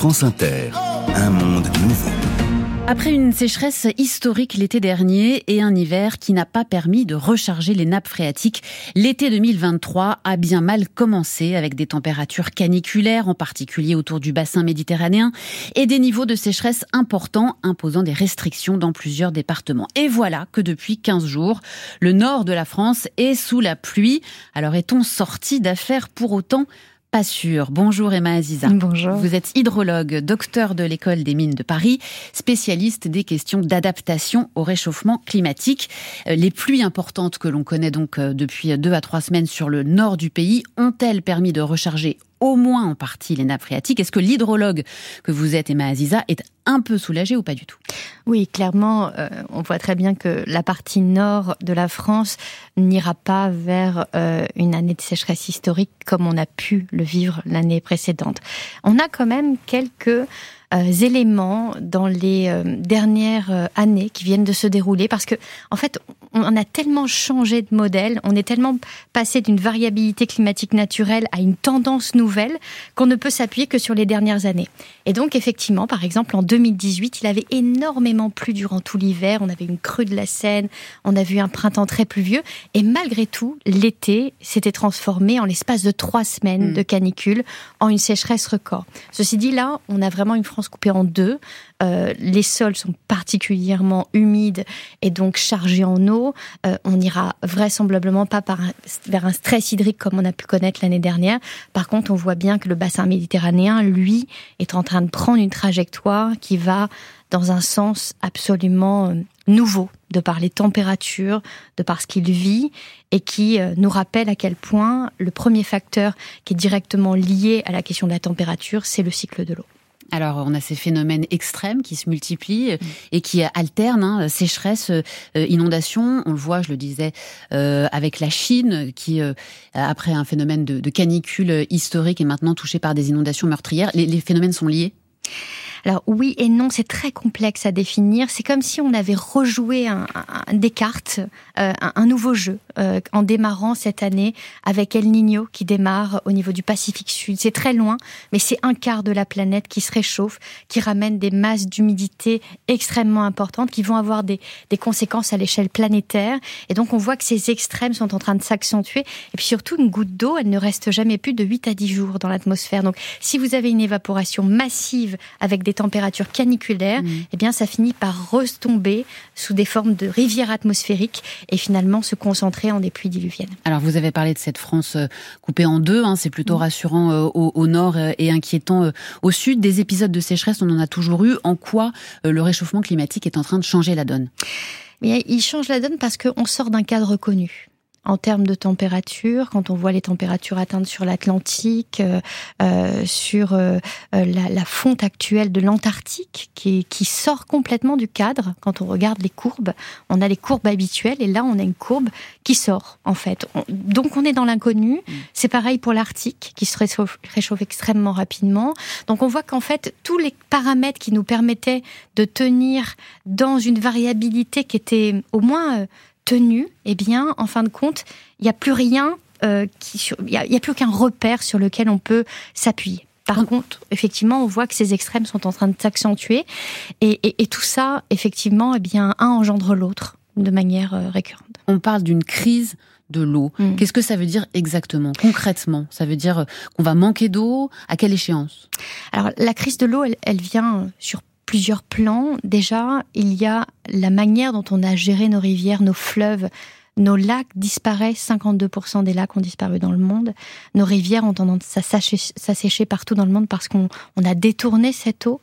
France Inter, un monde nouveau. Après une sécheresse historique l'été dernier et un hiver qui n'a pas permis de recharger les nappes phréatiques, l'été 2023 a bien mal commencé avec des températures caniculaires, en particulier autour du bassin méditerranéen, et des niveaux de sécheresse importants imposant des restrictions dans plusieurs départements. Et voilà que depuis 15 jours, le nord de la France est sous la pluie. Alors est-on sorti d'affaires pour autant? Pas sûr. Bonjour Emma Aziza. Bonjour. Vous êtes hydrologue, docteur de l'école des mines de Paris, spécialiste des questions d'adaptation au réchauffement climatique. Euh, les pluies importantes que l'on connaît donc euh, depuis deux à trois semaines sur le nord du pays ont-elles permis de recharger au moins en partie les nappes phréatiques. Est-ce que l'hydrologue que vous êtes, Emma Aziza, est un peu soulagé ou pas du tout? Oui, clairement, euh, on voit très bien que la partie nord de la France n'ira pas vers euh, une année de sécheresse historique comme on a pu le vivre l'année précédente. On a quand même quelques éléments dans les euh, dernières euh, années qui viennent de se dérouler parce que en fait on a tellement changé de modèle, on est tellement passé d'une variabilité climatique naturelle à une tendance nouvelle qu'on ne peut s'appuyer que sur les dernières années. Et donc effectivement, par exemple en 2018, il avait énormément plu durant tout l'hiver, on avait une crue de la Seine, on a vu un printemps très pluvieux et malgré tout, l'été s'était transformé en l'espace de trois semaines hmm. de canicule en une sécheresse record. Ceci dit là, on a vraiment une France coupée en deux. Euh, les sols sont particulièrement humides et donc chargés en eau. Euh, on n'ira vraisemblablement pas vers un stress hydrique comme on a pu connaître l'année dernière. Par contre, on voit bien que le bassin méditerranéen, lui, est en train de prendre une trajectoire qui va dans un sens absolument euh, nouveau, de par les températures, de par ce qu'il vit, et qui nous rappelle à quel point le premier facteur qui est directement lié à la question de la température, c'est le cycle de l'eau. Alors, on a ces phénomènes extrêmes qui se multiplient mm. et qui alternent hein, sécheresse, euh, inondation. On le voit, je le disais, euh, avec la Chine, qui euh, après un phénomène de, canicule historique est maintenant touchée par des inondations meurtrières. les phénomènes sont liés? Alors oui et non, c'est très complexe à définir. C'est comme si on avait rejoué un, des cartes, euh, un, nouveau jeu, euh, en démarrant cette année avec El Niño qui démarre au niveau du Pacifique Sud. C'est très loin, mais c'est un quart de la planète qui se réchauffe, qui ramène des masses d'humidité extrêmement importantes, qui vont avoir des, des conséquences à l'échelle planétaire. Et donc on voit que ces extrêmes sont en train de s'accentuer. Et puis surtout, une goutte d'eau, elle ne reste jamais plus de 8 à 10 jours dans l'atmosphère. Donc si vous avez une évaporation massive avec des des températures caniculaires, mmh. eh bien, ça finit par retomber sous des formes de rivières atmosphériques et finalement se concentrer en des pluies diluviennes. Alors, vous avez parlé de cette France euh, coupée en deux. Hein, c'est plutôt mmh. rassurant euh, au, nord euh, et inquiétant au sud. Des épisodes de sécheresse, on en a toujours eu. En quoi le réchauffement climatique est en train de changer la donne? Il change la donne parce qu'on sort d'un cadre connu en termes de température, quand on voit les températures atteintes sur l'Atlantique, euh, euh sur euh, la, la, fonte actuelle de l'Antarctique, qui, qui, sort complètement du cadre. Quand on regarde les courbes, on a les courbes habituelles, et là, on a une courbe qui sort, en fait. donc, on est dans l'inconnu. Mm. C'est pareil pour l'Arctique, qui se réchauffe, réchauffe, extrêmement rapidement. Donc, on voit qu'en fait, tous les paramètres qui nous permettaient de tenir dans une variabilité qui était au moins tenue, eh bien, en fin de compte, il n'y a plus rien, euh, il n'y a, plus aucun repère sur lequel on peut s'appuyer. Par contre, effectivement, on voit que ces extrêmes sont en train de s'accentuer, et, tout ça, effectivement, eh bien, un engendre l'autre de manière euh, récurrente. On parle d'une crise de l'eau. Mm. Qu'est-ce que ça veut dire exactement, concrètement? Ça veut dire qu'on va manquer d'eau? À quelle échéance? Alors, la crise de l'eau, elle, elle vient sur plusieurs plans. Déjà, il y a la manière dont on a géré nos rivières, nos fleuves. Nos lacs disparaissent, 52% des lacs ont disparu dans le monde. Nos rivières ont tendance à s'assécher partout dans le monde parce qu'on a détourné cette eau.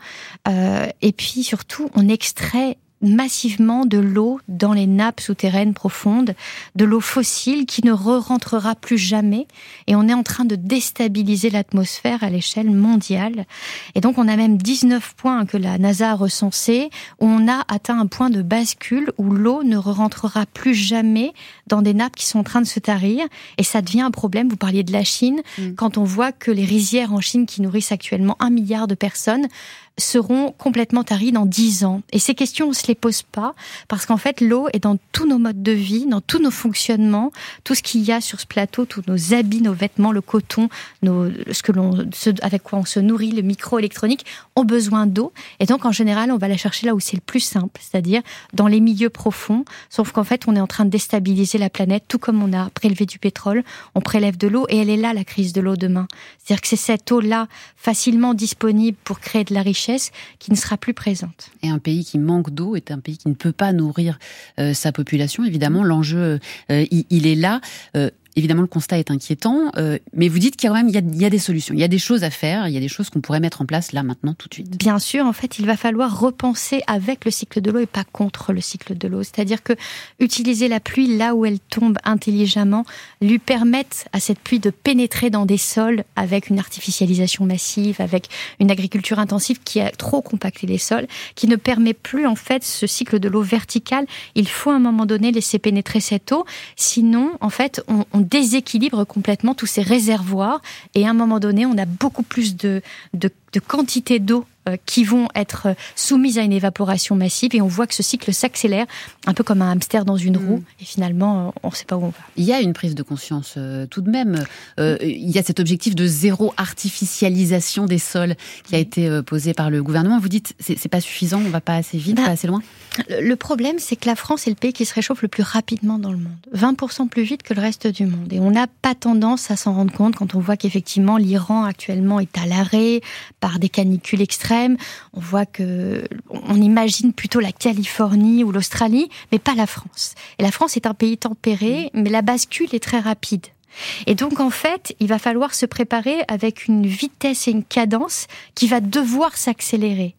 Euh, et puis surtout, on extrait massivement de l'eau dans les nappes souterraines profondes, de l'eau fossile qui ne re-rentrera plus jamais. Et on est en train de déstabiliser l'atmosphère à l'échelle mondiale. Et donc on a même 19 points que la NASA a recensés où on a atteint un point de bascule où l'eau ne re rentrera plus jamais dans des nappes qui sont en train de se tarir et ça devient un problème. Vous parliez de la Chine. Mm. Quand on voit que les rizières en Chine qui nourrissent actuellement un milliard de personnes seront complètement taris dans dix ans. Et ces questions, on se les pose pas parce qu'en fait, l'eau est dans tous nos modes de vie, dans tous nos fonctionnements, tout ce qu'il y a sur ce plateau, tous nos habits, nos vêtements, le coton, nos, ce que l'on, avec quoi on se nourrit, le micro-électronique, ont besoin d'eau. Et donc, en général, on va la chercher là où c'est le plus simple, c'est-à-dire dans les milieux profonds. Sauf qu'en fait, on est en train de déstabiliser la planète, tout comme on a prélevé du pétrole, on prélève de l'eau et elle est là, la crise de l'eau demain. C'est-à-dire que c'est cette eau-là facilement disponible pour créer de la richesse qui ne sera plus présente. Et un pays qui manque d'eau est un pays qui ne peut pas nourrir euh, sa population. Évidemment, l'enjeu, euh, il, est là. Euh, Évidemment, le constat est inquiétant, euh, mais vous dites qu'il y a quand même il y a, des solutions, il y a des choses à faire, il y a des choses qu'on pourrait mettre en place là, maintenant, tout de suite. Bien sûr, en fait, il va falloir repenser avec le cycle de l'eau et pas contre le cycle de l'eau. C'est-à-dire que utiliser la pluie là où elle tombe intelligemment, lui permettre à cette pluie de pénétrer dans des sols avec une artificialisation massive, avec une agriculture intensive qui a trop compacté les sols, qui ne permet plus en fait ce cycle de l'eau vertical. Il faut à un moment donné laisser pénétrer cette eau, sinon en fait on, on déséquilibre complètement tous ces réservoirs. Et à un moment donné, on a beaucoup plus de, de, quantité d'eau qui vont être soumises à une évaporation massive et on voit que ce cycle s'accélère un peu comme un hamster dans une roue mm. et finalement on ne sait pas où on va. Il y a une prise de conscience euh, tout de même. Euh, il y a cet objectif de zéro artificialisation des sols qui a été posé par le gouvernement. Vous dites c'est pas suffisant, on va pas assez vite, bah, pas assez loin. Le problème c'est que la France est le pays qui se réchauffe le plus rapidement dans le monde, 20% plus vite que le reste du monde et on n'a pas tendance à s'en rendre compte quand on voit qu'effectivement l'Iran actuellement est à l'arrêt par des canicules extrêmes on voit que on imagine plutôt la Californie ou l'Australie, mais pas la France. Et la France est un pays tempéré, mais la bascule est très rapide. Et donc en fait, il va falloir se préparer avec une vitesse et une cadence qui va devoir s'accélérer.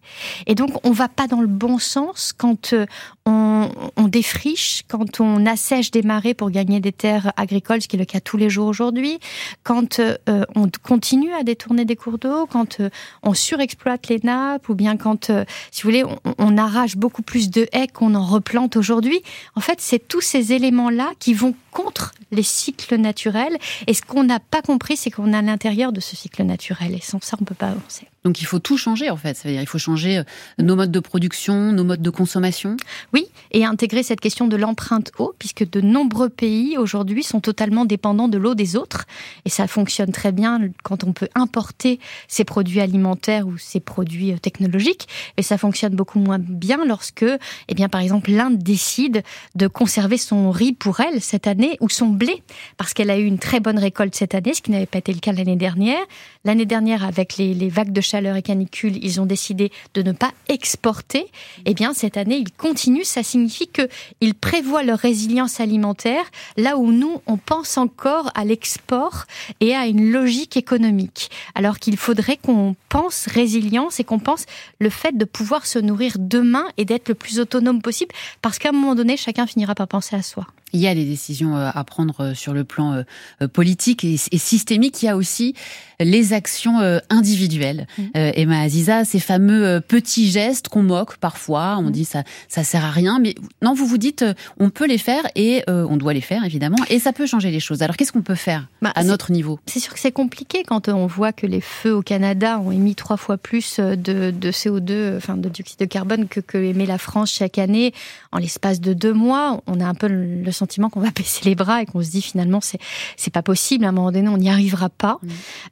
Et donc on va pas dans le bon sens quand euh, on, défriche, quand on assèche des marais pour gagner des terres agricoles, ce qui est le cas tous les jours aujourd'hui, quand euh, on continue à détourner des cours d'eau, quand euh, on surexploite les nappes, ou bien quand, euh, si vous voulez, on, on, arrache beaucoup plus de haies qu'on en replante aujourd'hui. En fait, c'est tous ces éléments-là qui vont contre les cycles naturels. Et ce qu'on n'a pas compris, c'est qu'on à l'intérieur de ce cycle naturel. Et sans ça, on ne peut pas avancer. Donc il faut tout changer en fait. Ça veut dire il faut changer euh, nos modes de production, nos modes de consommation. Oui, et intégrer cette question de l'empreinte eau, puisque de nombreux pays aujourd'hui sont totalement dépendants de l'eau des autres, et ça fonctionne très bien quand on peut importer ces produits alimentaires ou ces produits euh, technologiques, et ça fonctionne beaucoup moins bien lorsque, eh bien par exemple, l'Inde décide de conserver son riz pour elle cette année ou son blé, parce qu'elle a eu une très bonne récolte cette année, ce qui n'avait pas été le cas l'année dernière. L'année dernière, avec les, les vagues de chaleur et canicule, ils ont décidé de ne pas exporter. Eh bien, cette année, ils continuent. Ça signifie qu'ils prévoient leur résilience alimentaire là où nous, on pense encore à l'export et à une logique économique. Alors qu'il faudrait qu'on pense résilience et qu'on pense le fait de pouvoir se nourrir demain et d'être le plus autonome possible parce qu'à un moment donné, chacun finira par penser à soi. Il y a des décisions euh, à prendre euh, sur le plan euh, politique et systémique. Il y a aussi les actions individuelles. Mm. Emma Aziza, ces fameux petits gestes qu'on moque parfois, on mm. dit ça ça sert à rien, mais non, vous vous dites on peut les faire et on doit les faire évidemment et ça peut changer les choses. Alors qu'est-ce qu'on peut faire bah, à notre niveau? C'est sûr que c'est compliqué quand on voit que les feux au Canada ont émis trois fois plus de, de CO2, enfin de dioxyde de carbone que, que émet la France chaque année en l'espace de deux mois. On a un peu le sentiment qu'on va baisser les bras et qu'on se dit finalement c'est c'est pas possible à un moment donné on n'y arrivera pas. Mmh.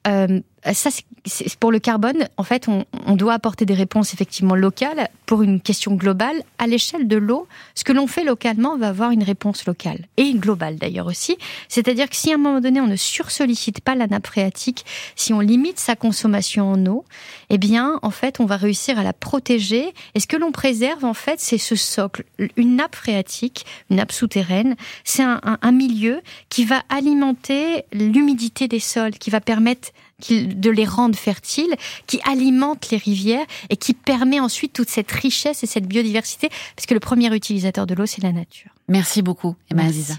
Euh, ça, c'est pour le carbone. En fait, on, doit apporter des réponses effectivement locales pour une question globale. À l'échelle de l'eau, ce que l'on fait localement va avoir une réponse locale et globale d'ailleurs aussi. C'est-à-dire que si à un moment donné on ne sursollicite pas la nappe phréatique, si on limite sa consommation en eau, eh bien, en fait, on va réussir à la protéger. Et ce que l'on préserve, en fait, c'est ce socle. Une nappe phréatique, une nappe souterraine, c'est un milieu qui va alimenter l'humidité des sols, qui va permettre de les rendre fertiles, qui alimente les rivières et qui permet ensuite toute cette richesse et cette biodiversité, parce que le premier utilisateur de l'eau, c'est la nature. Merci beaucoup, Emma Aziza.